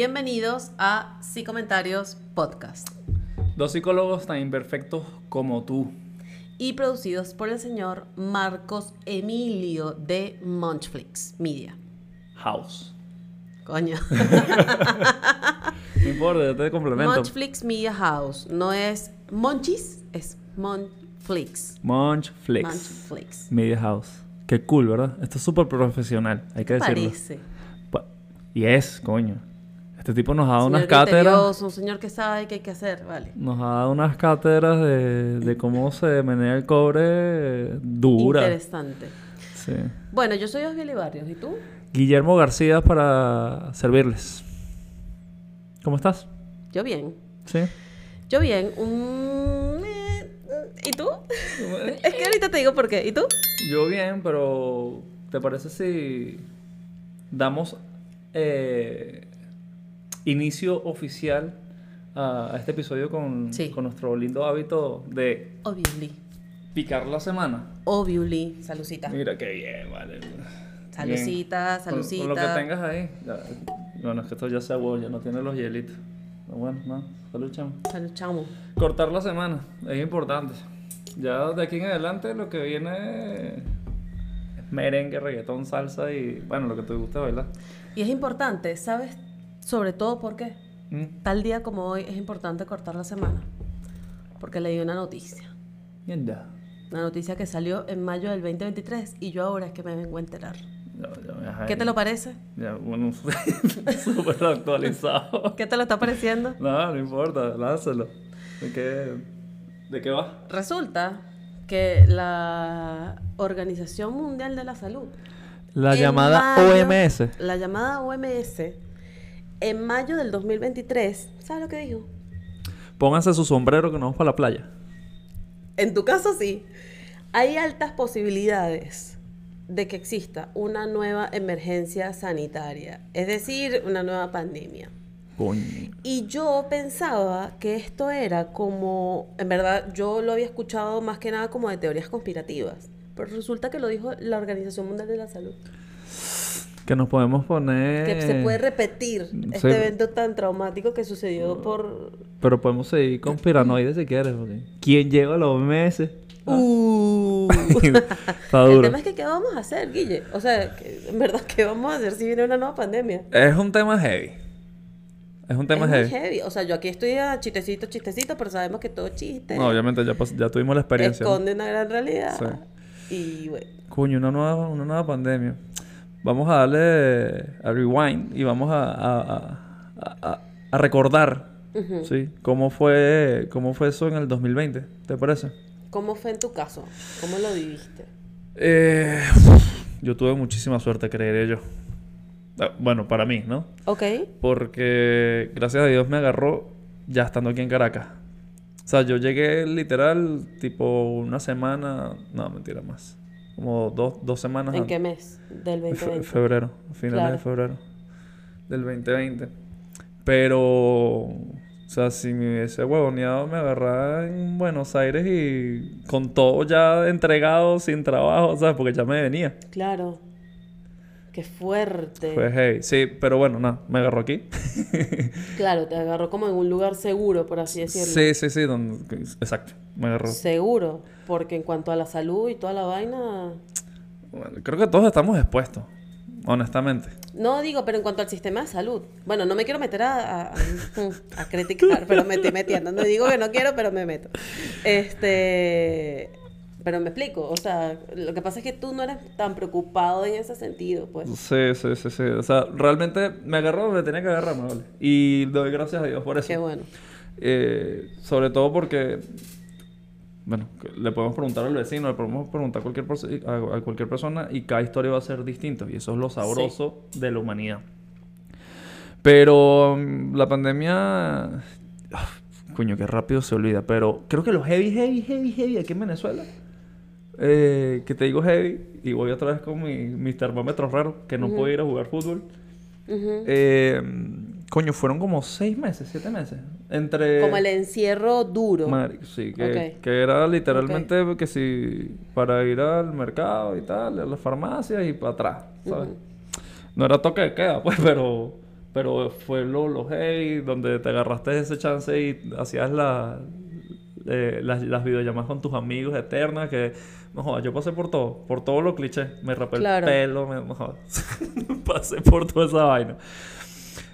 Bienvenidos a Psicomentarios Podcast. Dos psicólogos tan imperfectos como tú. Y producidos por el señor Marcos Emilio de Munchflix Media. House. Coño. no importa, yo te complemento. Munchflix Media House. No es Monchis, es Munchflix. Munchflix. Munchflix. Media House. Qué cool, ¿verdad? Esto es súper profesional, hay que decirlo. Parece. Y es, coño. Este tipo nos ha dado Un unas cátedras. Un señor que sabe qué hay que hacer, vale. Nos ha dado unas cátedras de, de cómo se menea el cobre dura. Interesante. Sí. Bueno, yo soy Osvaldo Barrios. ¿Y tú? Guillermo García para servirles. ¿Cómo estás? Yo bien. Sí. Yo bien. Un... eh, ¿Y tú? es que ahorita te digo por qué. ¿Y tú? Yo bien, pero ¿te parece si damos eh, inicio oficial a, a este episodio con, Sí. con nuestro lindo hábito de Obviously. picar la semana? Obviously. Salucita. Mira qué bien, vale. Salucita, Bien. Con- salucita. Con, lo que tengas ahí. Ya- Bueno, es que esto ya se aguó, ya no tiene los hielitos. Pero bueno, no, salud, chamo. Salud, chamo. Cortar la semana es importante. Ya de aquí en adelante lo que viene es merengue, reggaetón, salsa y bueno, lo que te guste bailar. Y es importante, ¿sabes? Sobre todo porque Mm. tal día como hoy es importante cortar la semana. Porque leí una noticia. Mierda. Una noticia que salió en mayo del 2023 y yo ahora es que me vengo a enterar. ¿Qué te lo parece? Ya, bueno, súper actualizado. ¿Qué te lo está pareciendo? no, no importa, lánzalo. ¿De qué, ¿De qué va? Resulta que la Organización Mundial de la Salud, La llamada mayo- OMS. la llamada OMS, en mayo del 2023, ¿sabes lo que dijo? Pónganse su sombrero que nos vamos para la playa. En tu caso sí, hay altas posibilidades de que exista una nueva emergencia sanitaria, es decir, una nueva pandemia. Coño. Y yo pensaba que esto era como, en verdad, yo lo había escuchado más que nada como de teorías conspirativas, pero resulta que lo dijo la Organización Mundial de la Salud, Que nos podemos poner. que se puede repetir sí. este evento tan traumático que sucedió por... Pero podemos seguir con piranoides si quieres. porque ¿Quién llega a la OMS? Uh. Está El duro. tema es que, ¿qué vamos a hacer, Guille? O sea, en verdad, ¿qué vamos a hacer si viene una nueva pandemia? Es un tema heavy. Es un tema es muy heavy. heavy. O sea, yo aquí estoy a chistecito, chistecito, pero sabemos que todo chiste No, obviamente ya, ya tuvimos la experiencia. ¿no? esconde una gran realidad. Y bueno, Coño, una nueva, una nueva pandemia. Vamos a darle a rewind y vamos a, a, a- recordar. ¿sí? cómo, fue, cómo fue eso en el 2020. ¿Te parece? ¿cómo fue en tu caso? ¿Cómo lo viviste? Eh, yo tuve muchísima suerte, creeré yo. Ah, Bueno, para mí, ¿no? Ok. Porque gracias a Dios me agarró ya estando aquí en Caracas. O sea, yo llegué literal tipo una semana, no, mentira más. Como dos, dos semanas ¿En antes. qué mes del Fe- 2020? febrero, finales Claro. de febrero del 2020. Pero, o sea, si me hubiese huevoneado, me agarraba en Buenos Aires y con todo ya entregado, sin trabajo, ¿sabes? Porque ya me venía. Claro. Qué fuerte. Fue heavy. Sí, pero bueno, nada, me agarró aquí. Claro, te agarró como en un lugar seguro, por así decirlo. Sí, sí, sí, donde- exacto, me agarró. Seguro. Porque en cuanto a la salud y toda la vaina. Bueno, creo que todos estamos expuestos, honestamente. No digo, pero en cuanto al sistema de salud. Bueno, no me quiero meter a, a, a- criticar, pero me estoy metiendo. No digo que no quiero, pero me meto. Este. Pero me explico. O sea, lo que pasa es que tú no eres tan preocupado en ese sentido, pues. Sí, sí, sí, sí. O sea, realmente me agarró donde tenía que agarrarme, ¿vale? Y doy gracias a Dios por eso. Qué bueno. Eh, sobre todo porque, bueno, le podemos preguntar al vecino, le podemos preguntar a cualquier, a, a cualquier persona y cada historia va a ser distinta. Y eso es lo sabroso de la humanidad. Pero mm, la pandemia... ah, Coño, qué rápido se olvida. Pero creo que los heavy, heavy, heavy, heavy aquí en Venezuela. eh, que te digo heavy y voy otra vez con mi, mis termómetros raros, que no puedo ir a jugar fútbol. Ujú. Eh, coño, fueron como seis meses, siete meses. Entre. Como el encierro duro. Sí, que, que era literalmente que si para ir al mercado y tal, a las farmacias y para atrás, ¿sabes? No era toque de queda, pues, pero, Pero fue lo, lo heavy, donde te agarraste ese chance y hacías la, eh, las, las videollamadas con tus amigos eternas que... No jodas, yo pasé por todo, por todo lo cliché. Me rapé Claro. el pelo, me, no jodas. pasé por toda esa vaina.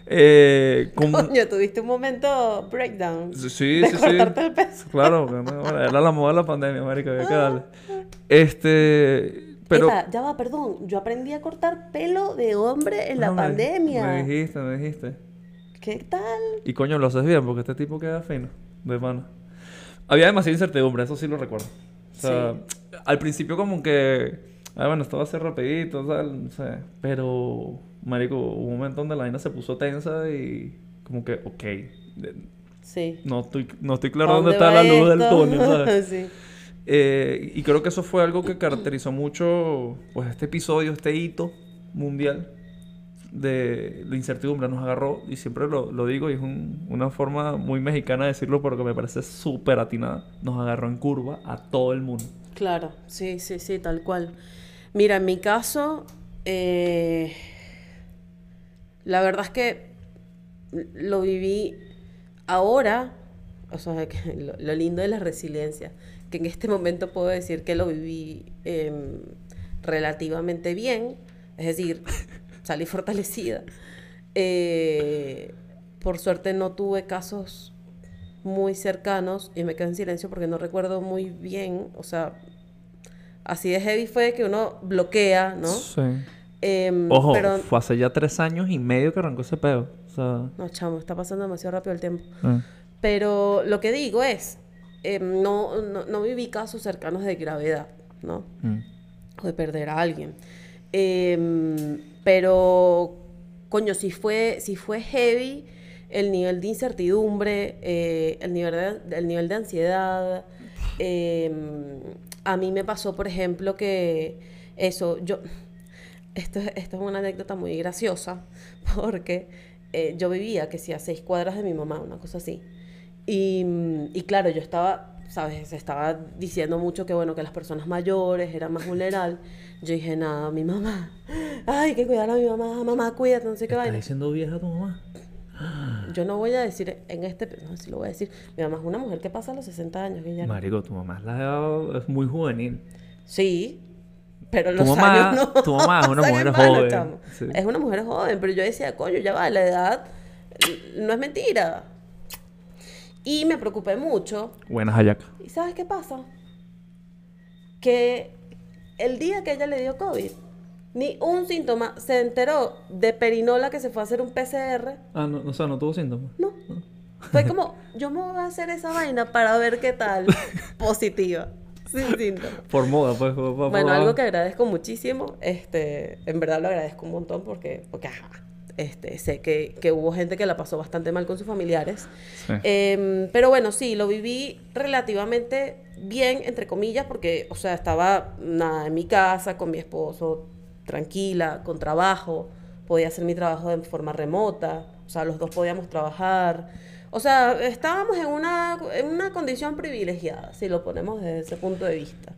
Eh. Coño, tuviste un momento breakdown. Sí, sí, de sí, sí. cortarte el peso. Claro, no, bueno, era la moda de la pandemia, marica, había que darle. Este, pero... Epa, ya va, perdón. Yo aprendí a cortar pelo de hombre en la Ah, me- pandemia. Me dijiste, me dijiste. ¿Qué tal? Y coño, lo haces bien, porque este tipo queda fino, de pana. Había demasiada incertidumbre, eso sí lo recuerdo. O sea, al principio como que... Ah, bueno, esto va a ser rapidito, tal, no sé. Pero, marico, hubo un momento donde la vaina se puso tensa y... Como que, ok, Sí. no estoy, no estoy claro ¿A dónde dónde está la luz del túnel, ¿sabes? sí. Eh, y creo que eso fue algo que caracterizó mucho pues este episodio, este hito mundial de, de incertidumbre. Nos agarró, y siempre lo, lo digo, y es un- una forma muy mexicana de decirlo, pero que me parece súper atinada. Nos agarró en curva a todo el mundo. Claro, sí, sí, sí, tal cual. Mira, en mi caso, eh, la verdad es que lo viví ahora, o sea, que lo, lo lindo de la resiliencia, que en este momento puedo decir que lo viví em, relativamente bien, es decir, salí fortalecida. Eh, por suerte no tuve casos muy cercanos y me quedé en silencio porque no recuerdo muy bien, o sea, así de heavy fue que uno bloquea, ¿no? Sí. Em, Ojo, pero fue hace ya tres años y medio que arrancó ese pedo. O sea, no, chamo, está pasando demasiado rápido el tiempo. eh. Pero lo que digo es, em, no, no, no viví casos cercanos de gravedad, ¿no? Mm. o de perder a alguien. Em, pero, coño, si fue, si fue heavy el nivel de incertidumbre, eh, el, nivel de, el nivel de ansiedad. a mí me pasó, por ejemplo, que eso, yo, esto, es- esto es una anécdota muy graciosa, porque eh, yo vivía, que sí, a seis cuadras de mi mamá, una cosa así. Y, y claro, yo estaba, ¿sabes? Se estaba diciendo mucho que, bueno, que las personas mayores eran más vulnerables. Yo dije, nada, mi mamá, ay, que cuidar a mi mamá, mamá, cuídate, no sé qué ¿Estás vaina. diciendo vieja tu mamá? Yo no voy a decir en este, no, sí lo voy a decir. Mi mamá es una mujer que pasa a los 60 años, ya Marico, tu mamá es, la- es muy juvenil. Sí, pero Tu los mamá- años no. tu mamá es una mujer joven, sí. Es una mujer joven, pero yo decía, coño, ya va, la edad no es mentira. Y me preocupé mucho. Buenas, Ayaca. ¿Y sabes qué pasa? Que el día que ella le dio COVID, ni un síntoma se enteró de perinola que se fue a hacer un PCR. Ah, no, o sea, no tuvo síntomas. No. Fue como, yo me voy a hacer esa vaina para ver qué tal. Positiva. Sin síntomas. Por moda, pues. por- por- Bueno, por- algo que agradezco muchísimo, este, en verdad lo agradezco un montón porque, porque ajá, este, sé que, que hubo gente que la pasó bastante mal con sus familiares. Sí. Em, pero bueno, sí, lo viví relativamente bien, entre comillas, porque, o sea, estaba nada, en mi casa, con mi esposo, tranquila, con trabajo, podía hacer mi trabajo de forma remota, o sea, los dos podíamos trabajar. O sea, estábamos en una, en una condición privilegiada, si lo ponemos desde ese punto de vista.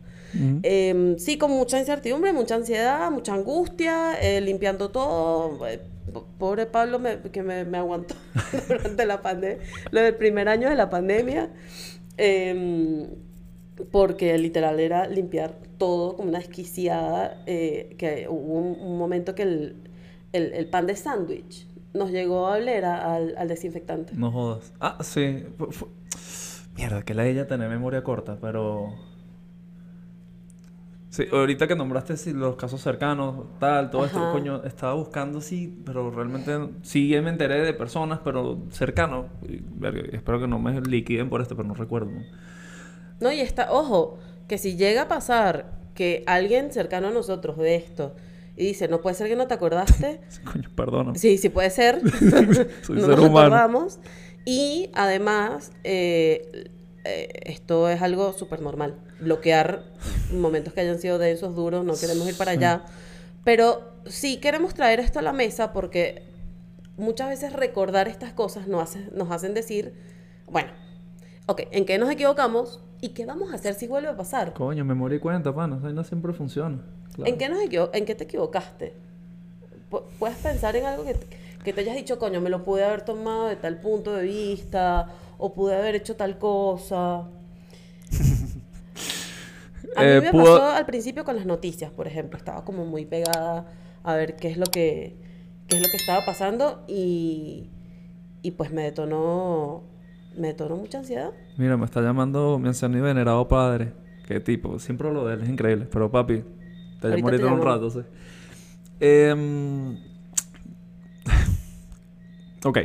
Em, sí, con mucha incertidumbre, mucha ansiedad, mucha angustia, eh, limpiando todo. Eh, po- Pobre Pablo me- que me, me aguantó durante la pandemia, lo del primer año de la pandemia, em, porque literal era limpiar todo como una desquiciada, eh, que hubo un, un momento que el, el- el pan de sándwich nos llegó a oler a- al, al desinfectante. No jodas. Ah, sí. Fu- Mierda, que la ella tener memoria corta, pero. Sí, ahorita que nombraste sí, los casos cercanos, tal, todo esto, Ajá. coño, estaba buscando, sí, pero realmente sí me enteré de personas, pero cercanos. Espero que no me liquiden por esto, pero no recuerdo. ¿no? No, y está, ojo, que si llega a pasar que alguien cercano a nosotros ve esto y dice, no puede ser que no te acordaste. Coño, perdóname. Sí, sí puede ser. Soy no ser nos humano. acordamos. Y además, eh, eh, esto es algo súper normal. Bloquear momentos que hayan sido densos, duros, no queremos ir para Sí. allá. Pero sí queremos traer esto a la mesa porque muchas veces recordar estas cosas nos, hace- nos hacen decir, bueno, ok, ¿en qué nos equivocamos? ¿Y qué vamos a hacer si vuelve a pasar? Coño, memoria y cuenta, pana. Esa vaina siempre funciona. Claro. ¿En qué, nos ¿En qué te equivocaste? Pu- Puedes pensar en algo que te, Que te hayas dicho, coño, me lo pude haber tomado de tal punto de vista, o pude haber hecho tal cosa. A mí Eh, me pudo- pasó al principio con las noticias, por ejemplo. Estaba como muy pegada a ver qué es lo que, qué es lo que estaba pasando y, y pues me detonó, me detonó mucha ansiedad. Mira, me está llamando mi anciano y venerado padre. Qué tipo, siempre lo de él es increíble. Pero papi, te ahorita en un rato, sí. Em, ok.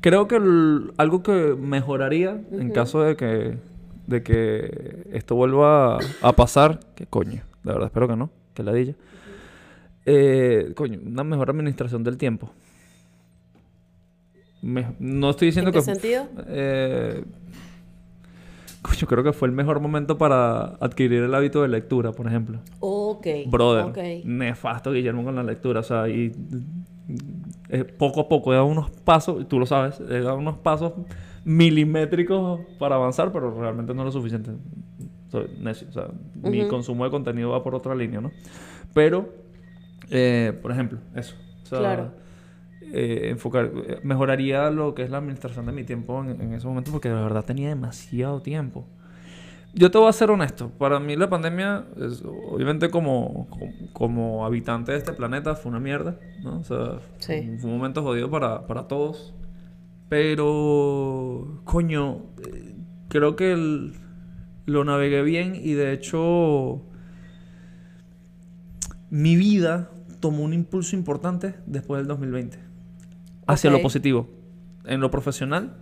Creo que el- algo que mejoraría en caso de que, de que esto vuelva a, a pasar, que coño, de verdad espero que no, que ladilla. Eh, coño, una mejor administración del tiempo. Me- no estoy diciendo ¿En qué que... sentido? Eh, coño, creo que fue el mejor momento para adquirir el hábito de lectura, por ejemplo. Ok. Brother, ok. nefasto Guillermo con la lectura, o sea, y eh, poco a poco he dado unos pasos, y tú lo sabes, he dado unos pasos milimétricos para avanzar, pero realmente no es lo suficiente. Soy necio, o sea, mi consumo de contenido va por otra línea, ¿no? Pero, eh, por ejemplo, eso. O sea, Claro. Eh, enfocar, eh, mejoraría lo que es la administración de mi tiempo en, en ese momento porque de verdad tenía demasiado tiempo. Yo te voy a ser honesto. Para mí la pandemia, es- obviamente como, como, como habitante de este planeta, fue una mierda. ¿no? O sea, Sí. fue, fue un momento jodido para, para todos. Pero, coño, eh, creo que el- lo navegué bien y de hecho mi vida tomó un impulso importante después del 2020. Hacia lo positivo. En lo profesional,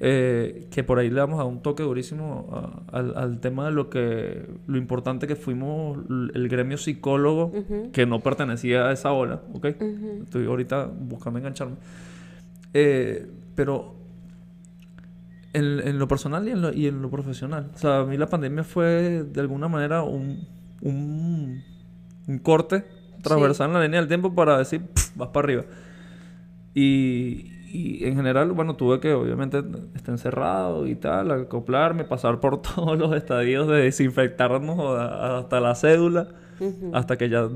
eh, que por ahí le vamos a un toque durísimo a- al, al tema de lo que lo importante que fuimos el gremio psicólogo que no pertenecía a esa ola, ¿ok? Estoy ahorita buscando engancharme. Eh, pero en, en lo personal y en lo, y en lo profesional. O sea, a mí la pandemia fue de alguna manera un, un, un corte transversal en la línea del tiempo para decir, "Pf, vas para arriba. Y, y en general, bueno, tuve que obviamente estar encerrado y tal, acoplarme, pasar por todos los estadios de desinfectarnos hasta la cédula. Hasta que ya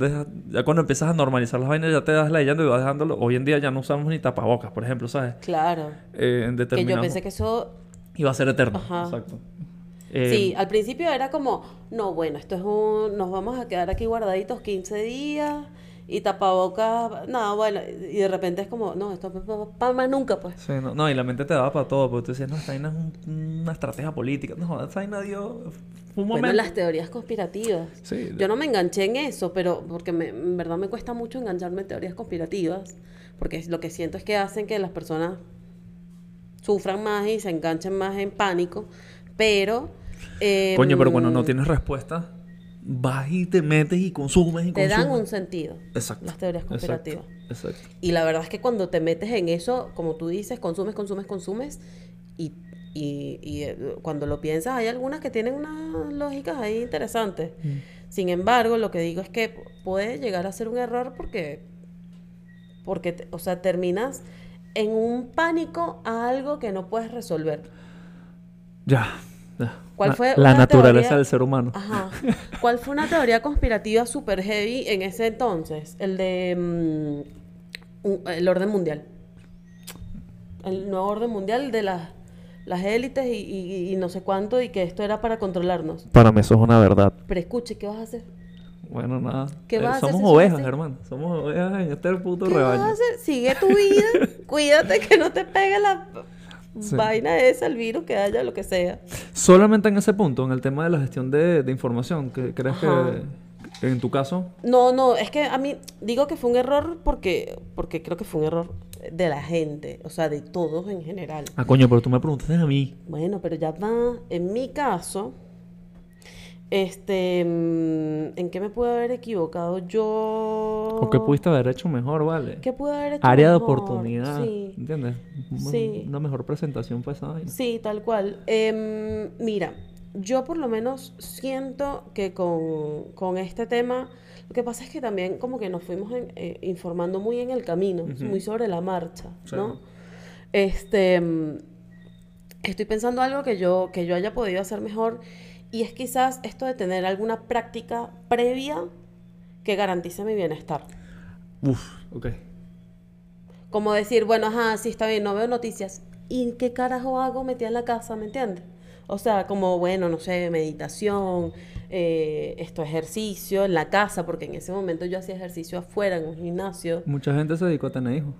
cuando empiezas a normalizar las vainas ya te das leyendo y vas dejándolo. Hoy en día ya no usamos ni tapabocas, por ejemplo, ¿sabes? Claro. Eh, en Que yo pensé que eso Iba a ser eterno. Ajá. Exacto. Eh, Sí, al principio era como, no, bueno, esto es un, nos vamos a quedar aquí guardaditos 15 días y tapabocas, no, bueno, y de repente es como, no, esto es para más nunca, pues. sí, no, no, y la mente te daba para todo, porque tú decías, no, esta vaina es un- una estrategia política. No, esta vaina dio un momento. Bueno, las teorías conspirativas. Sí, Yo no me enganché en eso, pero porque me- en verdad me cuesta mucho engancharme en teorías conspirativas, porque lo que siento es que hacen que las personas sufran más y se enganchen más en pánico, pero... eh, Coño, pero cuando no tienes respuesta, vas y te metes y consumes y Te dan consumes. un sentido. Exacto. las teorías exacto, conspirativas. Exacto. Y la verdad es que cuando te metes en eso, como tú dices, consumes, consumes, consumes, y, y, y, eh, cuando lo piensas, hay algunas que tienen unas lógicas ahí interesantes. Mm. Sin embargo, lo que digo es que puede llegar a ser un error porque, porque o sea, terminas en un pánico a algo que no puedes resolver. Ya, ya. ¿Cuál fue la naturaleza teoría- del ser humano? Ajá. ¿Cuál fue una teoría conspirativa super heavy en ese entonces? El de mm, el orden mundial. El nuevo orden mundial de las, las élites y, y- y no sé cuánto y que esto era para controlarnos. Para mí eso es una verdad. Pero escuche, ¿qué vas a hacer? Bueno, nada. ¿Qué Eh, vas a hacer somos eso es ovejas, así? hermano. Somos ovejas en este puto ¿Qué vas rebaño. a hacer? Sigue tu vida. Cuídate que no te pegue la Sí. vaina esa, el virus que haya, lo que sea. Solamente en ese punto, en el tema de la gestión de, de información, que ¿crees Ajá. que en tu caso? No, no, es que a mí digo que fue un error porque, porque creo que fue un error de la gente, o sea, de todos en general. Ah, coño, pero tú me preguntaste a mí. Bueno, pero ya va, en mi caso, este, mm, ¿en qué me pude haber equivocado yo? ¿O qué pudiste haber hecho mejor, vale? ¿Qué pude haber hecho Área de oportunidad. Sí, ¿Entiendes? Sí. Una mejor presentación vaina. sí, tal cual. Em, mira, yo por lo menos siento que con, con este tema, lo que pasa es que también como que nos fuimos en- eh, informando muy en el camino, muy sobre la marcha, Sí. ¿no? Este, mm, estoy pensando algo que yo, que yo haya podido hacer mejor y es quizás esto de tener alguna práctica previa que garantice mi bienestar. Uf, ok. como decir, bueno, ajá, sí está bien, no veo noticias. ¿Y qué carajo hago metida en la casa, me entiendes? O sea, como, bueno, no sé, meditación, eh, esto, ejercicio en la casa, porque en ese momento yo hacía ejercicio afuera, en un gimnasio. Mucha gente se dedicó a tener hijos.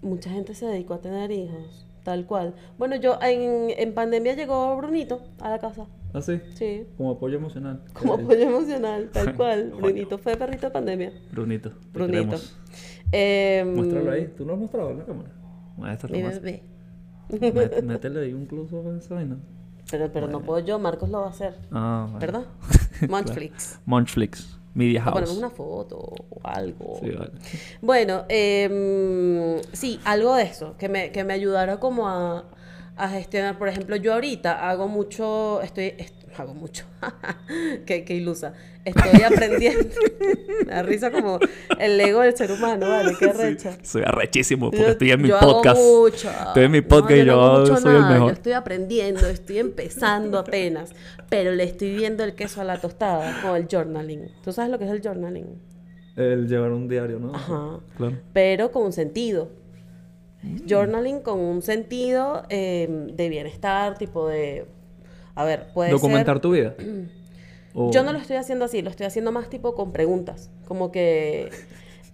Mucha gente se dedicó a tener hijos, tal cual. Bueno, yo en, en pandemia llegó Brunito a la casa. ¿Ah, sí? Sí. Como apoyo emocional. Como Eh, apoyo emocional, tal cual. Brunito fue perrito de pandemia. Brunito. Brunito. Em, Muéstralo ahí. ¿Tú lo has mostrado en la cámara? Muéstralo. Mét- Métele ahí un close up a esa vaina. Pero, pero no puedo yo, Marcos lo va a hacer. Ah, vale. ¿Verdad? Munchflix. Munchflix. Media O House. ponemos una foto o algo. Sí, vale. Bueno, em, sí, algo de eso, que me, que me ayudara como a, a gestionar. Por ejemplo, yo ahorita hago mucho, estoy, est- hago mucho, qué, qué ilusa. Estoy aprendiendo. da risa como el ego del ser humano, ¿vale? Qué recha. Soy arrechísimo porque Yo- estoy en mi yo hago podcast. mucho. Estoy en mi No, podcast y no yo, hago mucho soy el mejor. Yo estoy aprendiendo, estoy empezando apenas, pero le estoy viendo el queso a la tostada con el journaling. ¿Tú sabes lo que es el journaling? El llevar un diario, ¿no? Ajá. Claro. Pero con un sentido. Journaling con un sentido eh, de bienestar, tipo de... A ver, puede Documentar ser... tu vida. O- Yo no lo estoy haciendo así, lo estoy haciendo más tipo con preguntas. Como que...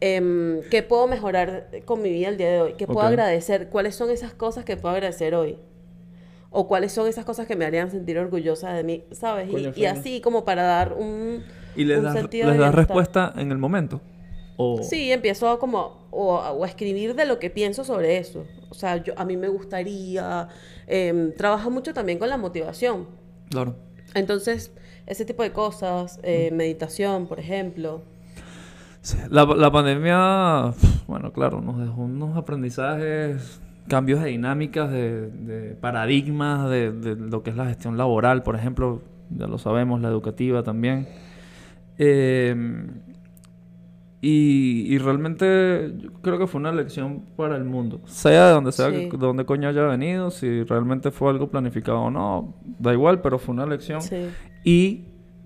em, ¿Qué puedo mejorar con mi vida el día de hoy? ¿Qué puedo agradecer? ¿Cuáles son esas cosas que puedo agradecer hoy? ¿O cuáles son esas cosas que me harían sentir orgullosa de mí? ¿Sabes? Y- Coño, y, fino. así como para dar un, ¿Y les un das, sentido les de das bienestar. respuesta en el momento? O... Sí, empiezo a como o, a- o a escribir de lo que pienso sobre eso. O sea, yo a mí me gustaría em, trabaja mucho también con la motivación. Claro. Entonces, ese tipo de cosas, eh, meditación, por ejemplo. Sí, La, la pandemia, bueno, claro, nos dejó unos aprendizajes, cambios de dinámicas, de, de paradigmas, de, de lo que es la gestión laboral, por ejemplo, ya lo sabemos, la educativa también. Eh, y, y realmente yo creo que fue una lección para el mundo, sea de donde sea, Sí. de donde coño haya venido, si realmente fue algo planificado o no, da igual, pero fue una lección. Sí. Y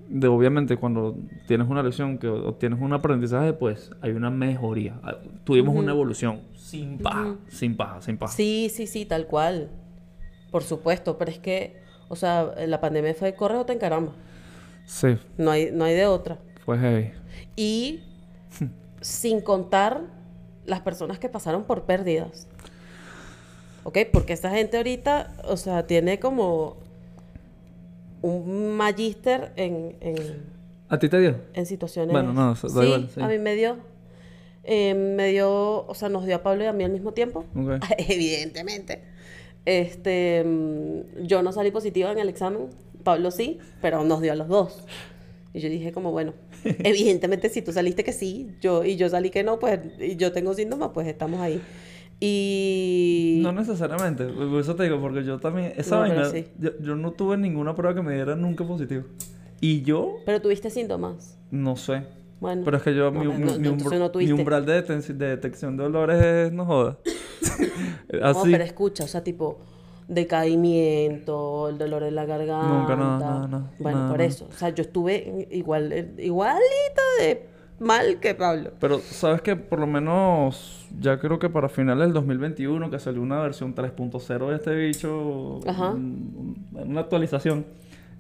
de, obviamente cuando tienes una lección que obtienes un aprendizaje, pues hay una mejoría. Ah, Tuvimos una evolución sin paja, sin paja, sin paja. Sí, sí, sí, tal cual. Por supuesto, pero es que, o sea, la pandemia fue corre o te encaramba. Sí, No hay, no hay de otra. fue heavy. Y sin contar las personas que pasaron por pérdidas. ¿Ok? Porque esa gente ahorita, o sea, tiene como un magíster en, en, ¿A ti te dio? en situaciones... Bueno, no, eso da sí, igual, sí. a mí me dio. eh, me dio, o sea, nos dio a Pablo y a mí al mismo tiempo. Ok. Evidentemente. Este, mm, yo no salí positiva en el examen, Pablo sí, pero nos dio a los dos. Y yo dije como, bueno, evidentemente si tú saliste que sí, yo y yo salí que no, pues y yo tengo síntomas, pues estamos ahí. Y No necesariamente, por eso te digo, porque yo también, esa No, vaina, sí. yo, yo no tuve ninguna prueba que me diera nunca positivo. Y yo, pero tuviste síntomas. no sé. Bueno. Pero es que yo, No, mi, no, mi- no, umbra- no mi umbral de, detección de olores es, no joda. No, Así. pero escucha, o sea, tipo decaimiento, el dolor en la garganta. Nunca, nada, nada, nada, Bueno, nada, por eso, o sea, yo estuve igual eh, igualito de mal que Pablo. Pero sabes que por lo menos ya creo que para finales del 2021 que salió una versión 3.0 de este bicho, Ajá. un- un- una actualización.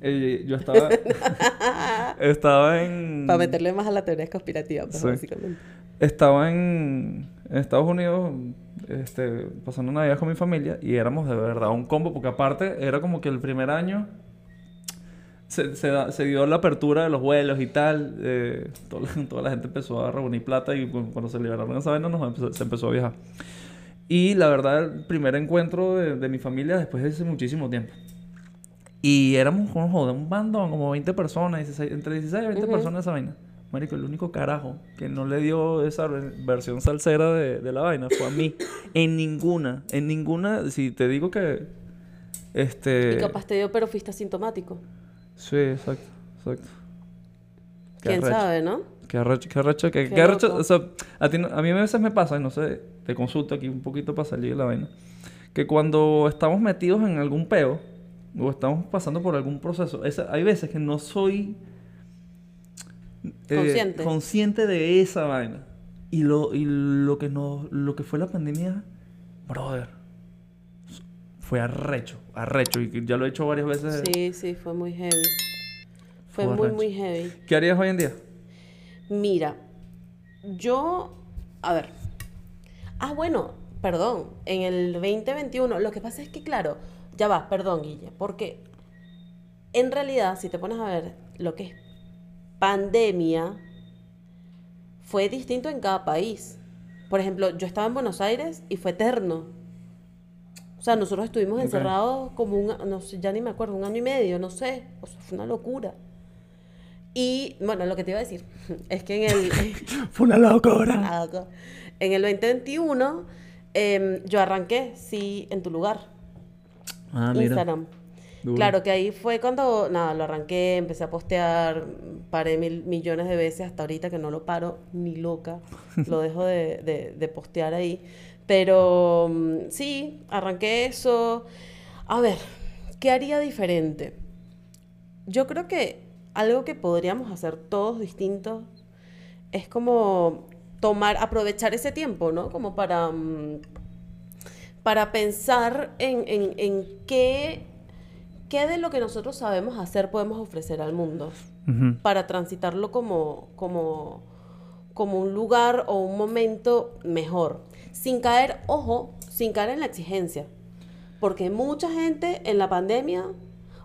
eh, yo estaba estaba en Para meterle más a la teoría conspirativa, pues, Sí. básicamente. estaba en, en Estados Unidos este, pasando Navidad con mi familia y éramos de verdad un combo porque aparte era como que el primer año se, se, da- se dio la apertura de los vuelos y tal. eh, toda, la, toda la gente empezó a reunir plata y cu- cuando se liberaron esa vaina nos empezó- se empezó a viajar. Y la verdad, el primer encuentro de, de mi familia después de hace muchísimo tiempo. Y éramos como joder, un bandón, como 20 personas, 16 entre 16 y 20 Ujú. personas esa vaina. Marico, el único carajo que no le dio esa ver- versión salsera de, de la vaina fue a mí. En ninguna, en ninguna, si te digo que... Este... Y capaz te dio, pero fuiste asintomático. Sí, exacto, exacto. Qué ¿Quién arrecho. sabe, no? Qué arrecho, qué arrecho, qué, Qué qué arrecho, o sea, a, ti a mí a veces me pasa, y no sé, te consulto aquí un poquito para salir de la vaina, que cuando estamos metidos en algún peo, o estamos pasando por algún proceso, esa- hay veces que no soy eh, Consciente. consciente de esa vaina. Y lo, y lo que no, lo que fue la pandemia, brother, fue arrecho, arrecho. Y ya lo he hecho varias veces. Sí, sí, fue muy heavy. Fue Fue muy, arrecho. muy heavy. ¿Qué harías hoy en día? Mira, yo, a ver. Ah, bueno, perdón, en el 2021, lo que pasa es que, claro, ya va, perdón, Guille, porque en realidad, si te pones a ver lo que es pandemia, fue distinto en cada país. Por ejemplo, yo estaba en Buenos Aires y fue eterno. O sea, nosotros estuvimos encerrados como un, no sé, ya ni me acuerdo, un año y medio, no sé. O sea, fue una locura. Y bueno, lo que te iba a decir es que en el, Fue una locura. Algo. En el 2021 em, yo arranqué, sí, en tu lugar, Ah, mira. Instagram. Duro. Claro que ahí fue cuando, nada, lo arranqué, empecé a postear, paré mil millones de veces hasta ahorita que no lo paro ni loca, lo dejo de, de- de postear ahí. Pero mm, sí, arranqué eso. A ver, ¿qué haría diferente? Yo creo que algo que podríamos hacer todos distintos es como tomar, aprovechar ese tiempo, ¿no? Como para, mm, para pensar en, en- en qué, qué de lo que nosotros sabemos hacer podemos ofrecer al mundo para transitarlo como, como, como un lugar o un momento mejor. Sin caer, ojo, sin caer en la exigencia. Porque mucha gente en la pandemia,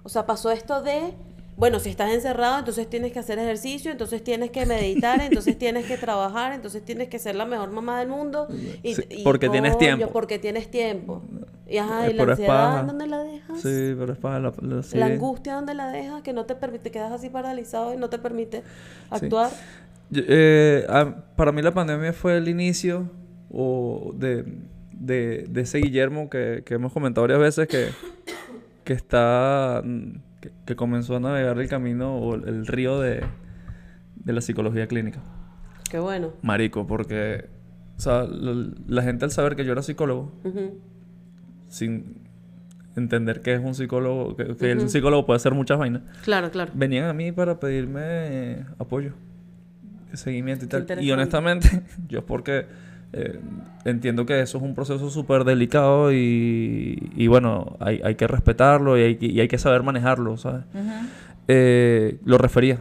o sea, pasó esto de, bueno, si estás encerrado, entonces tienes que hacer ejercicio, entonces tienes que meditar, entonces tienes que trabajar, entonces tienes que ser la mejor mamá del mundo. Y, Sí, y, porque tienes tiempo. Porque tienes tiempo. Y ajá, y la ansiedad, paja. ¿dónde la dejas? Sí, pero es para la, la- sí. La angustia, ¿dónde la dejas? Que no te permite, quedas así paralizado y no te permite actuar. Yo- eh, ah, para mí la pandemia fue el inicio o de, de, de ese Guillermo que, que hemos comentado varias veces que, que está mm, que, que comenzó a navegar el camino o el, río de, de la psicología clínica. Qué bueno. Marico, porque o sea, la, la gente al saber que yo era psicólogo, sin entender que es un psicólogo, que, que el psicólogo puede hacer muchas vainas, Claro, claro. venían a mí para pedirme eh, apoyo, seguimiento y tal. Y honestamente, yo porque eh, entiendo que eso es un proceso súper delicado y, y bueno, hay, hay que respetarlo y hay, que- y hay que saber manejarlo, ¿sabes? Eh, lo refería.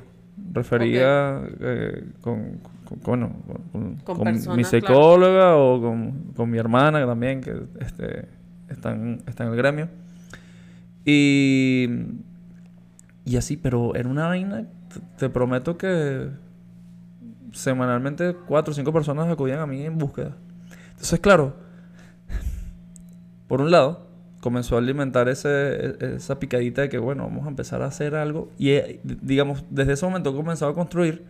Refería eh, con, con- con- bueno, con, Con con mi psicóloga o con, mi hermana también, que este, está en el gremio. Y, y así, pero era una vaina, te, te prometo que semanalmente cuatro o cinco personas acudían a mí en búsqueda. Entonces, claro, por un lado, comenzó a alimentar ese, e- esa picadita de que, bueno, vamos a empezar a hacer algo. Y, eh, digamos, desde ese momento he comenzado a construir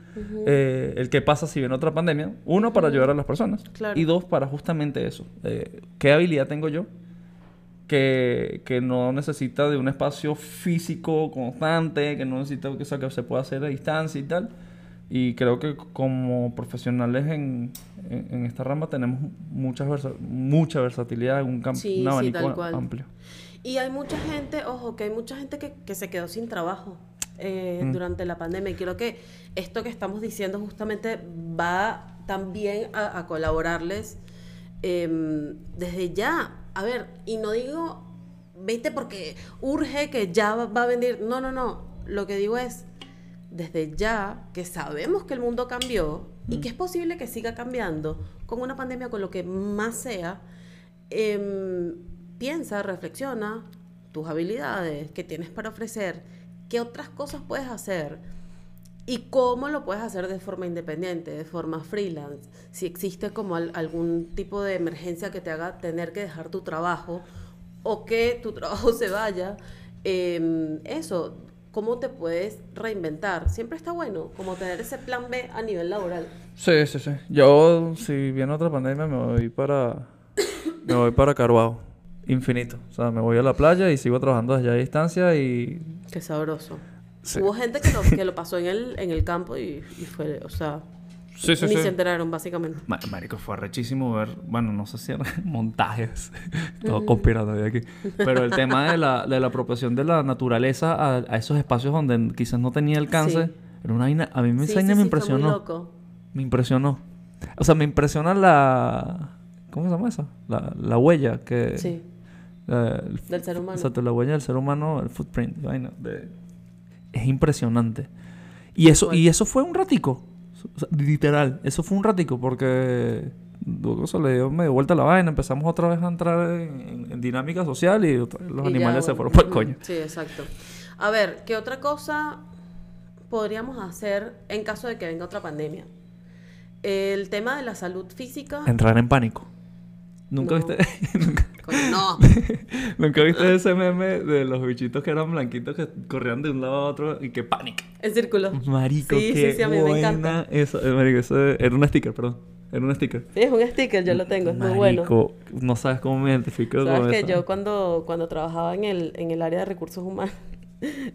eh, el qué pasa si viene otra pandemia. Uno, para ayudar a las personas. Claro. Y dos, para justamente eso. Eh, ¿Qué habilidad tengo yo? Que, que no necesita de un espacio físico constante, que no necesita que, o sea, que se pueda hacer a distancia y tal. Y creo que como profesionales en, en, en esta rama tenemos muchas versa- mucha versatilidad, un, campo Sí, un abanico amplio. Y hay mucha gente, ojo, que hay mucha gente que, que se quedó sin trabajo eh, Mm. durante la pandemia. Y creo que esto que estamos diciendo justamente va también a, a colaborarles em, desde ya. A ver, y no digo, vete porque urge que ya va, va a venir. No, no, no. Lo que digo es, desde ya que sabemos que el mundo cambió y que es posible que siga cambiando con una pandemia, con lo que más sea, em, piensa, reflexiona tus habilidades que tienes para ofrecer, qué otras cosas puedes hacer y cómo lo puedes hacer de forma independiente, de forma freelance. Si existe como al- algún tipo de emergencia que te haga tener que dejar tu trabajo o que tu trabajo se vaya, em, eso, cómo te puedes reinventar. Siempre está bueno como tener ese plan B a nivel laboral. Sí, sí, sí. Yo, si viene otra pandemia, me voy para. me voy para. Infinito. O sea, me voy a la playa y sigo trabajando desde allá a distancia y. Qué sabroso. Sí. Hubo gente que lo, que lo pasó en el, en el campo y, y fue, o sea, Sí, sí, ni sí. se enteraron básicamente. Ma- Marico, fue rechísimo ver, bueno, no sé si eran montajes, todo conspirando de aquí, pero el tema de la, de la apropiación de la naturaleza a, a esos espacios donde quizás no tenía alcance, Sí. era una vaina, a mí me, esa sí, me sí, fue muy impresionó, loco. me impresionó. O sea, me impresiona la... ¿Cómo se llama eso? La, la huella que... Sí, eh, el- del ser humano. Exacto, la huella del ser humano, el footprint, vaina, de- es impresionante. Y eso, Bueno. y eso fue un ratico. O sea, literal, eso fue un ratico porque luego se le dio medio vuelta la vaina, empezamos otra vez a entrar en, en- en dinámica social y otra los Y ya, animales se fueron por el coño. Sí, exacto. A ver, ¿qué otra cosa podríamos hacer en caso de que venga otra pandemia? El tema de la salud física. Entrar en pánico. ¿Nunca No. viste? nunca, No. nunca viste ese meme de los bichitos que eran blanquitos que corrían de un lado a otro y que pánico? En círculo. Marico, Sí, sí, qué sí, a mí me buena encanta. Eso, eh, marico, eso era un sticker, perdón. Era un sticker. Sí, es un sticker, yo lo tengo, es muy bueno. Marico, no sabes cómo me identifico con Sabes que eso. yo cuando, cuando trabajaba en el, en el área de recursos humanos,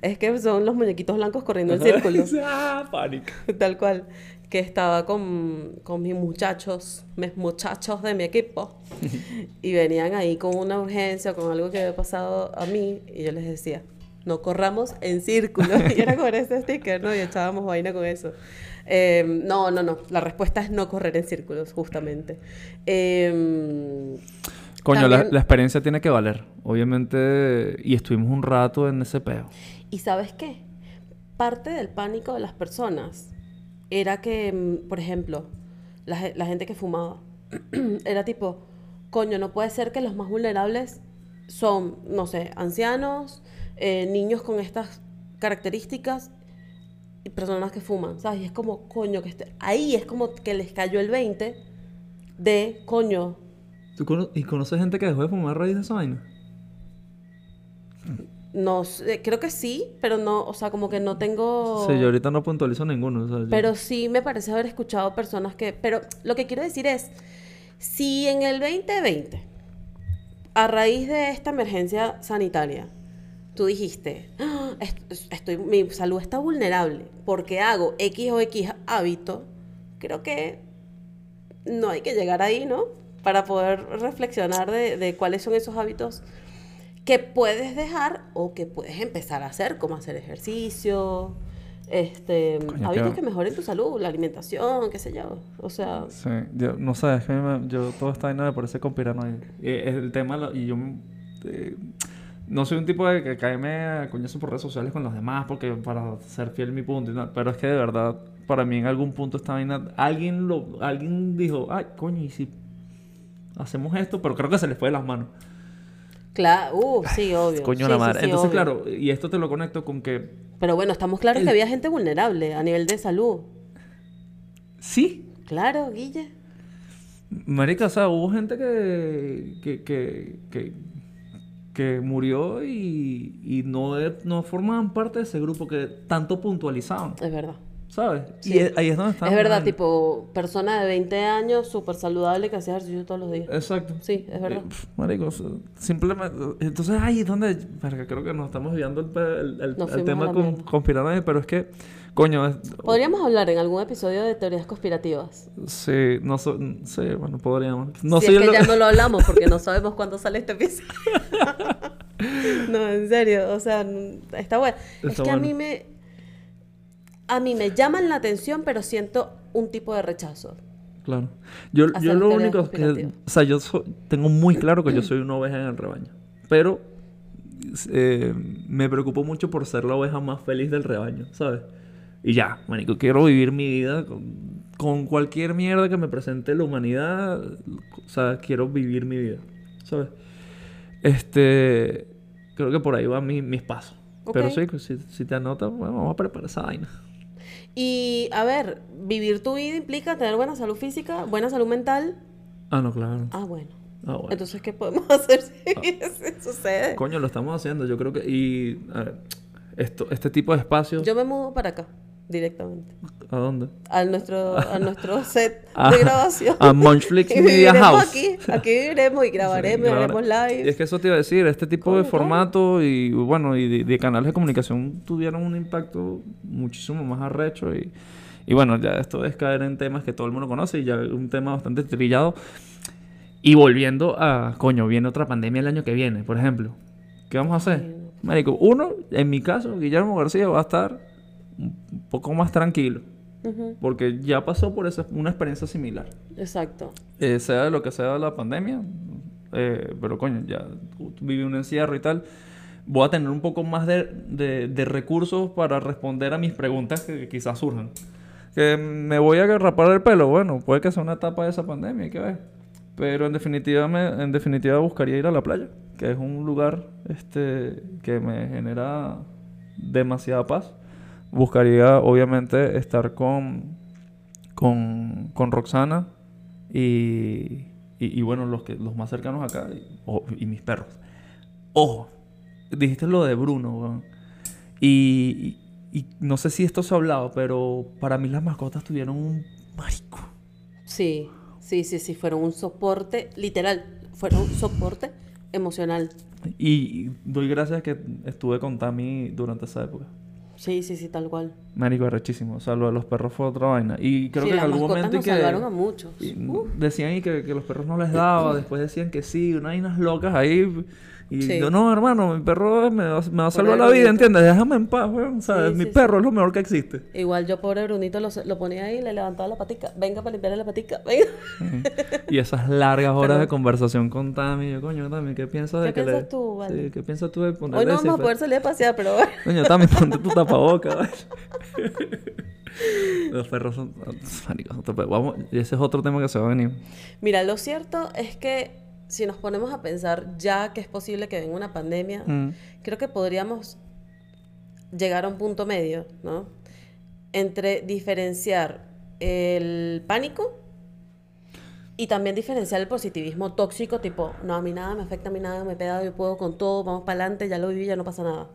es que son los muñequitos blancos corriendo en círculo. ah, pánico. Tal cual. Que estaba con, con mis muchachos, mis muchachos de mi equipo, y venían ahí con una urgencia, con algo que había pasado a mí, y yo les decía, no corramos en círculo. Y era con ese sticker, ¿no? Y echábamos vaina con eso. Eh, no, no, no. La respuesta es no correr en círculos, justamente. Eh, Coño, la, experiencia tiene que valer. Obviamente, y estuvimos un rato en ese peo. ¿Y sabes qué? Parte del pánico de las personas era que, mm, por ejemplo, la gente que fumaba, era tipo, coño, no puede ser que los más vulnerables son, no sé, ancianos, eh, niños con estas características y personas que fuman, ¿sabes? Y es como, coño, que este- ahí es como que les cayó el 20 de, coño, ¿Tú cono- ¿Y conoces gente que dejó de fumar a raíz de esa vaina? no sé, creo que sí, pero no, o sea, como que no tengo... Sí, yo ahorita no puntualizo ninguno. o sea, yo- Pero sí me parece haber escuchado personas que... Pero lo que quiero decir es, si en el 2020, a raíz de esta emergencia sanitaria, tú dijiste, "Ah, est- estoy, mi salud está vulnerable porque hago X o X hábito, creo que no hay que llegar ahí, ¿no? Para poder reflexionar de, de cuáles son esos hábitos que puedes dejar o que puedes empezar a hacer, como hacer ejercicio, este, Coño, hábitos que mejoren tu salud, la alimentación, qué sé yo. O sea, Sí, yo no sé, es que me- yo toda esta vaina me parece conspiranoide. Y es el tema, y yo eh, no soy un tipo de que caerme a coñazo por redes sociales con los demás porque para ser fiel mi punto tal, pero es que de verdad, para mí en algún punto esta vaina, alguien lo, alguien dijo, ay, coño, y si hacemos esto, pero creo que se les fue de las manos. claro, uh, sí, obvio. Coño Sí, la madre. sí, Entonces, obvio. claro, y esto te lo conecto con que Pero bueno, estamos claros El- que había gente vulnerable a nivel de salud. sí, Claro, Guille. Marica, o sea, hubo gente que, que, que, que, que murió y, y no, no formaban parte de ese grupo que tanto puntualizaban, Es verdad. ¿Sabes? Sí. Y es- ahí es donde está. es verdad, tipo, persona de 20 años, súper saludable, que hace ejercicio todos los días. Exacto. Sí, es verdad. Eh, pf, marico, simplemente... Entonces, ahí es donde... Creo que nos estamos viendo el, tema con, pero es que, coño, es- Podríamos hablar en algún episodio de teorías conspirativas. sí, no so- sí, bueno, podríamos. No si es que ya no lo hablamos porque no sabemos cuándo sale este episodio. no, en serio, o sea, está bueno. es que a mí me a mí me llaman la atención, pero siento un tipo de rechazo. Claro. Yo, yo lo único que... O sea, yo so- tengo muy claro que yo soy una oveja en el rebaño. Pero eh, me preocupo mucho por ser la oveja más feliz del rebaño, ¿sabes? Y ya, manico, quiero vivir mi vida con, con cualquier mierda que me presente la humanidad. O sea, quiero vivir mi vida, ¿sabes? Este... Creo que por ahí van mis, mis pasos. Pero sí, pues, si, si te anotas, bueno, vamos a preparar esa vaina. Y a ver, vivir tu vida implica tener buena salud física, buena salud mental. Ah, no, claro. Ah, bueno. Ah, bueno. Entonces, ¿qué podemos hacer si eso sucede? Coño, lo estamos haciendo. Yo creo que. Y. A ver, esto, este tipo de espacios. Yo me mudo para acá, directamente. ¿A dónde? A nuestro, a nuestro set A- de grabación. a Munchflix Y Media House. Aquí, aquí viviremos y grabaremos, Sí, y haremos Y live. es que eso te iba a decir, este tipo de formato y bueno, y de, de canales de comunicación tuvieron un impacto muchísimo más arrecho y, y bueno, ya esto es caer en temas que todo el mundo conoce y ya un tema bastante trillado. Y volviendo a, coño, viene otra pandemia el año que viene, por ejemplo. ¿Qué vamos a hacer? Marico, uno, en mi caso, Guillermo García va a estar un poco más tranquilo. Ujú, Porque ya pasó por esa, una experiencia similar. Exacto. Eh, sea de lo que sea la pandemia, eh, pero coño, ya viví un encierro y tal. Voy a tener un poco más de, de- de recursos para responder a mis preguntas que quizás surjan. Que me voy a rapar el pelo, bueno, puede que sea una etapa de esa pandemia, hay que ver. Pero en definitiva, me- en definitiva buscaría ir a la playa, que es un lugar este, que me genera demasiada paz. Buscaría, obviamente, estar con, con, con Roxana y, y, y bueno, los, que, los más cercanos acá y, mis perros. Ojo, dijiste lo de Bruno, weón. Y, y, y no sé si esto se ha hablado, pero para mí las mascotas tuvieron un marico. Sí, sí, sí, sí, fueron un soporte, literal, fueron un soporte emocional. Y doy gracias que estuve con Tami durante esa época. Sí, sí, sí, tal cual. Marico, arrechísimo. O sea, lo de los perros fue otra vaina. Y creo sí, que en algún momento y nos que... salvaron a muchos. y Uh, decían y que, que los perros no les daba, después decían que sí, unas vainas locas ahí. Y Sí. yo, no, hermano, mi perro me va, me va a salvar la vida, Brunito. ¿entiendes? Déjame en paz, weón. ¿sabes? Sí, mi sí, perro es lo mejor que existe. Igual yo, pobre Brunito, lo, lo ponía ahí y le levantaba la patica. Venga para limpiarle la patica, venga. Y esas largas horas de conversación con Tami. Yo, coño, Tami, ¿qué piensas de ¿Qué que le... piensas tú, vale? Sí, ¿qué piensas tú de ponerle Hoy no vamos a desinfe- poder salir a pasear, pero. Coño, Tami, ponte tu tapaboca, ¿vale? Los perros son... Vamos... y Ese es otro tema que se va a venir. Mira, lo cierto es que si nos ponemos a pensar ya que es posible que venga una pandemia, Mm. creo que podríamos llegar a un punto medio, ¿no? Entre diferenciar el pánico y también diferenciar el positivismo tóxico, tipo, no, a mí nada me afecta, a mí nada me pega, yo puedo con todo, vamos para adelante, ya lo viví, ya no pasa nada.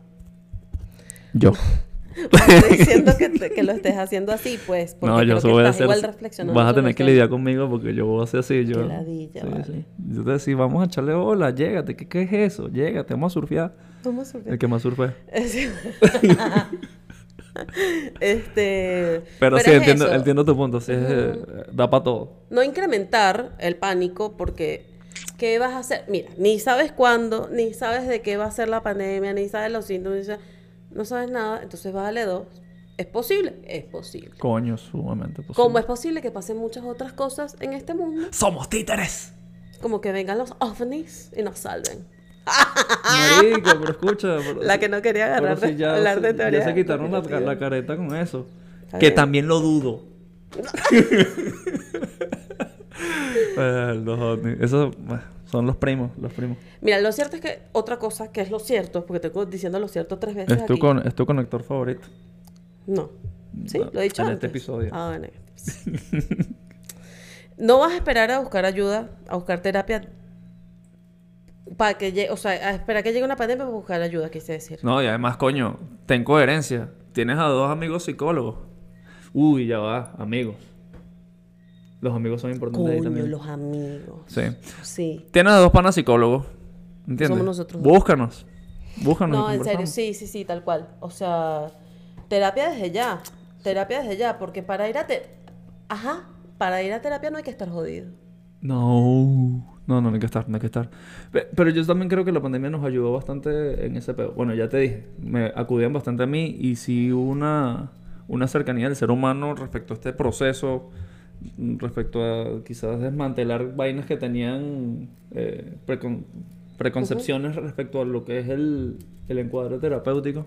Yo. Estoy diciendo que, te- que lo estés haciendo así, pues, porque No, yo creo que voy a estás hacer. igual reflexionando. Vas a tener que lidiar conmigo porque yo voy a ser así. Yo, ladilla, sí, vale. sí. Yo te decía, vamos a echarle bola, llégate. ¿Qué, ¿Qué es eso? Llégate, vamos a surfear. Vamos a surfear. El que más surfe. Sí. este. Pero, sí, es entiendo, eso, entiendo tu punto. Sí, eh, da para todo. No incrementar el pánico porque. ¿Qué vas a hacer? Mira, ni sabes cuándo, ni sabes de qué va a ser la pandemia, ni sabes los síntomas, ni sabes- no sabes nada, entonces bájale dos. ¿Es posible? Es posible. Coño, sumamente posible. Como es posible que pasen muchas otras cosas en este mundo, ¡Somos títeres! como que vengan los ovnis y nos salven. Marico, pero escucha. pero La que no quería agarrar si ya, hablar de se- ya se quitaron la, la careta con eso. Está que bien. también lo dudo. Eh, los ovnis. Bueno, son los primos, los primos. Mira, lo cierto es que otra cosa que es lo cierto, porque te estoy diciendo lo cierto tres veces Es tu, aquí. con, es tu conector favorito. No. ¿Sí? ¿Lo he dicho en antes? este episodio. Ah, bueno. este no vas a esperar a buscar ayuda, a buscar terapia para que llegue, o sea, a esperar que llegue una pandemia para buscar ayuda, quise decir. No, y además, coño, ten coherencia. Tienes a dos amigos psicólogos. Uy, ya va, amigos. Los amigos son importantes ahí Coño, también. los amigos. Sí. Sí. Tienes a dos panas psicólogos. ¿Entiendes? Somos nosotros. Búscanos. Búscanos. y No, en serio, conversamos. sí, sí, sí, tal cual. O sea, terapia desde ya. Terapia desde ya, porque para ir a te... Ajá, para ir a terapia no hay que estar jodido. No. No, no, no hay que estar, no hay que estar. Pe- Pero yo también creo que la pandemia nos ayudó bastante en ese pedo. Bueno, ya te dije, me acudían bastante a mí y sí hubo una, una cercanía del ser humano respecto a este proceso, respecto a quizás desmantelar vainas que tenían eh, precon- preconcepciones respecto a lo que es el, el encuadre terapéutico.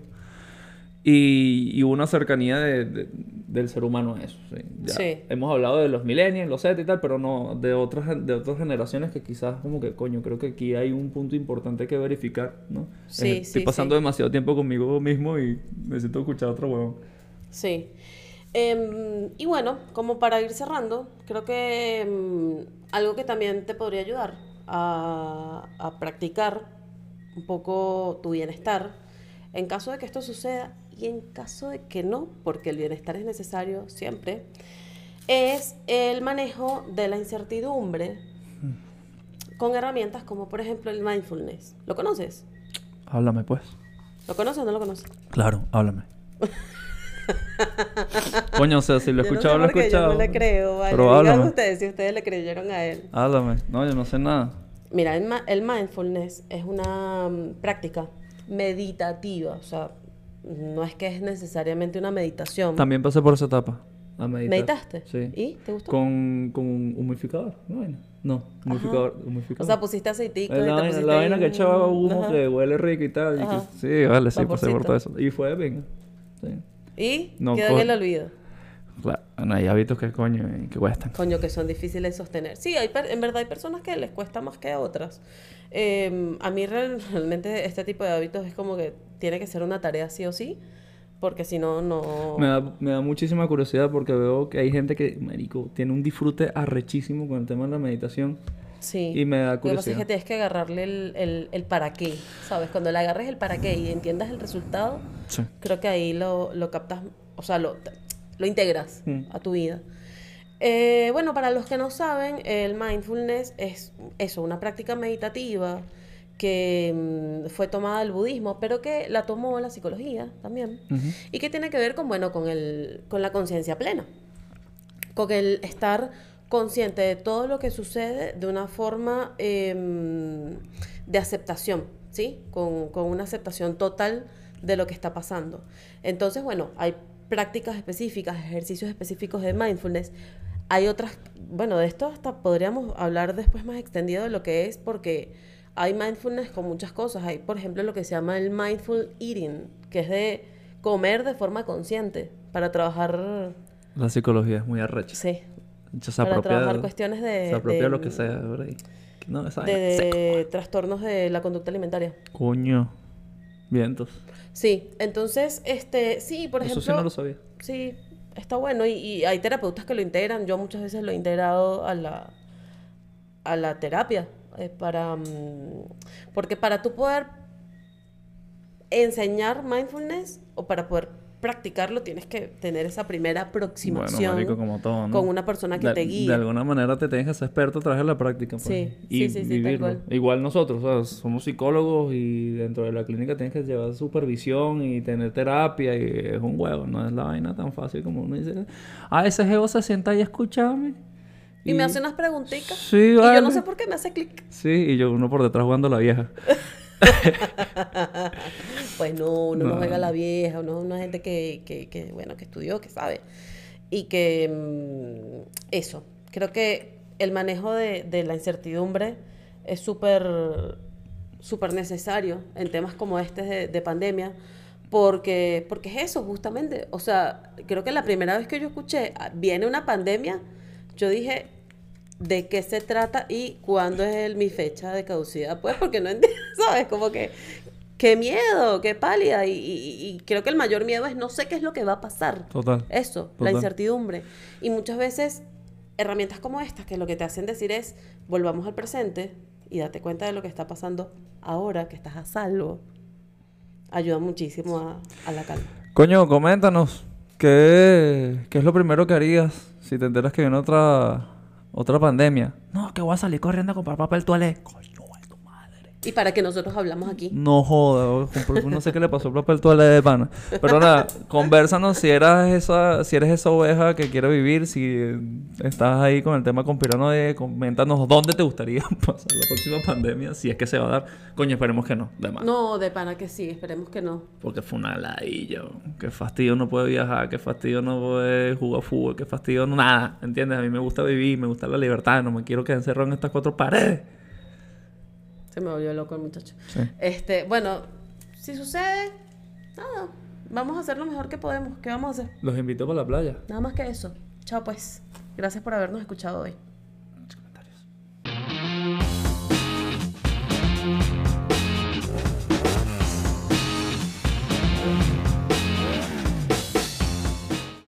Y, y una cercanía de- de- del ser humano a eso. Sí. Ya Sí. Hemos hablado de los millennials, los Z y tal, pero no de otras, de otras generaciones que quizás como que, coño, creo que aquí hay un punto importante que verificar, ¿no? Sí, Eh, Estoy pasando demasiado tiempo conmigo mismo y necesito escuchar a otro huevón. Sí. Em, y bueno, como para ir cerrando, creo que em, algo que también te podría ayudar a, a practicar un poco tu bienestar, en caso de que esto suceda y en caso de que no, porque el bienestar es necesario siempre, es el manejo de la incertidumbre con herramientas como por ejemplo el mindfulness. ¿Lo conoces? Háblame, pues. ¿Lo conoces o no lo conoces? Claro, háblame. Coño, o sea, si lo he Yo no escuchado, sé lo he escuchado. Yo no le creo, vale. Pero háblame. ustedes si ustedes le creyeron a él. Háblame. No, yo no sé nada. Mira, el, ma- el mindfulness es una mm, práctica meditativa, o sea, no es que es necesariamente una meditación. También pasé por esa etapa. a meditar. ¿Meditaste? Sí. ¿Y? ¿Te gustó? Con, con un humidificador, ¿no? No, humidificador. O sea, pusiste aceitico y Es te la, vaina, pusiste la vaina ahí que echaba humo Ajá. que huele rico y tal. y que- sí, vale, sí, pasé por Vaporcito. todo eso. Y fue venga. Sí. Y No, quedó en el olvido. Claro, no, hay hábitos que coño, eh, que cuestan. Coño, que son difíciles de sostener. Sí, hay en verdad hay personas que les cuesta más que a otras. Eh, a mí real- realmente este tipo de hábitos es como que tiene que ser una tarea sí o sí, porque si no, no... Me da, me da muchísima curiosidad porque veo que hay gente que, marico, tiene un disfrute arrechísimo con el tema de la meditación. Sí. Y me da Lo que pasa es curiosidad. que tienes que agarrarle el, el, el para qué, ¿sabes? Cuando le agarres el para qué y entiendas el resultado, Sí. creo que ahí lo, lo captas, o sea, lo, lo integras Mm. a tu vida. Eh, bueno, para los que no saben, el mindfulness es eso, una práctica meditativa que mm, fue tomada del budismo, pero que la tomó la psicología también, Ujú. y que tiene que ver con, bueno, con, el, con la conciencia plena, con el estar consciente de todo lo que sucede de una forma em, de aceptación, ¿sí? Con, con una aceptación total de lo que está pasando. Entonces, bueno, hay prácticas específicas, ejercicios específicos de mindfulness. Hay otras, bueno, de esto hasta podríamos hablar después más extendido de lo que es, porque hay mindfulness con muchas cosas. Hay, por ejemplo, lo que se llama el mindful eating, que es de comer de forma consciente para trabajar, La psicología es muy arrecha. sí, Se para apropia, trabajar cuestiones de, se apropia de- lo que sea, ¿verdad? No, esa de, de trastornos de la conducta alimentaria. Coño. Vientos. Sí, entonces, este, sí, por Eso ejemplo, sí no lo sabía. sí, está bueno y, y hay terapeutas que lo integran. Yo muchas veces lo he integrado a la, a la terapia eh, para, mm, porque para tú poder enseñar mindfulness o para poder practicarlo tienes que tener esa primera aproximación Bueno, marico, como todo, ¿no? con una persona que de, te guíe. De alguna manera te tienes que ser experto a través de la práctica. pues, Sí, y sí, sí, tal cual. Igual nosotros, o sea, somos psicólogos y dentro de la clínica tienes que llevar supervisión y tener terapia y es un huevo, no es la vaina tan fácil como uno dice. Ah, ese geo se sienta ahí a escucharme. y me hace unas preguntitas Sí, y yo no vale. sé por qué me hace clic. Sí, y yo uno por detrás jugando a la vieja. Pues no, uno no, No. juega a la vieja, uno es una gente que, que, que, bueno, que estudió, que sabe. Y que mm, eso, creo que el manejo de, de la incertidumbre es súper súper necesario en temas como este de, de pandemia, porque, porque es eso justamente. O sea, creo que la primera vez que yo escuché, "Ah, viene una pandemia, yo dije, de qué se trata y cuándo es el- mi fecha de caducidad, pues porque no entiendo, ¿sabes? Como que, qué miedo, qué pálida. Y, y- y creo que el mayor miedo es no sé qué es lo que va a pasar. Total. Eso, la Total. incertidumbre. Y muchas veces herramientas como estas, que lo que te hacen decir es, volvamos al presente y date cuenta de lo que está pasando ahora, que estás a salvo, ayuda muchísimo a, a la calma. Coño, coméntanos. ¿qué, ¿Qué es lo primero que harías si te enteras que viene otra otra pandemia? No, que voy a salir corriendo a comprar papel toalé. Y para que nosotros hablamos aquí. No joda, no sé qué le pasó al papel toalé de pana. Pero nada, conversanos si eras esa, si eres esa oveja que quiere vivir, si estás ahí con el tema conspirano de coméntanos dónde te gustaría pasar la próxima pandemia, si es que se va a dar. Coño, esperemos que no, de más. No, de pana que sí, esperemos que no. Porque fue una ladilla. Qué fastidio no puede viajar, qué fastidio no puede jugar fútbol, qué fastidio no nada. ¿Entiendes? A mí me gusta vivir, me gusta la libertad, no me quiero quedar encerrado en estas cuatro paredes. Se me volvió loco el muchacho. Sí. Este, bueno, si sucede, nada, vamos a hacer lo mejor que podemos. ¿Qué vamos a hacer? Los invito para la playa. Nada más que eso. Chao pues. Gracias por habernos escuchado hoy.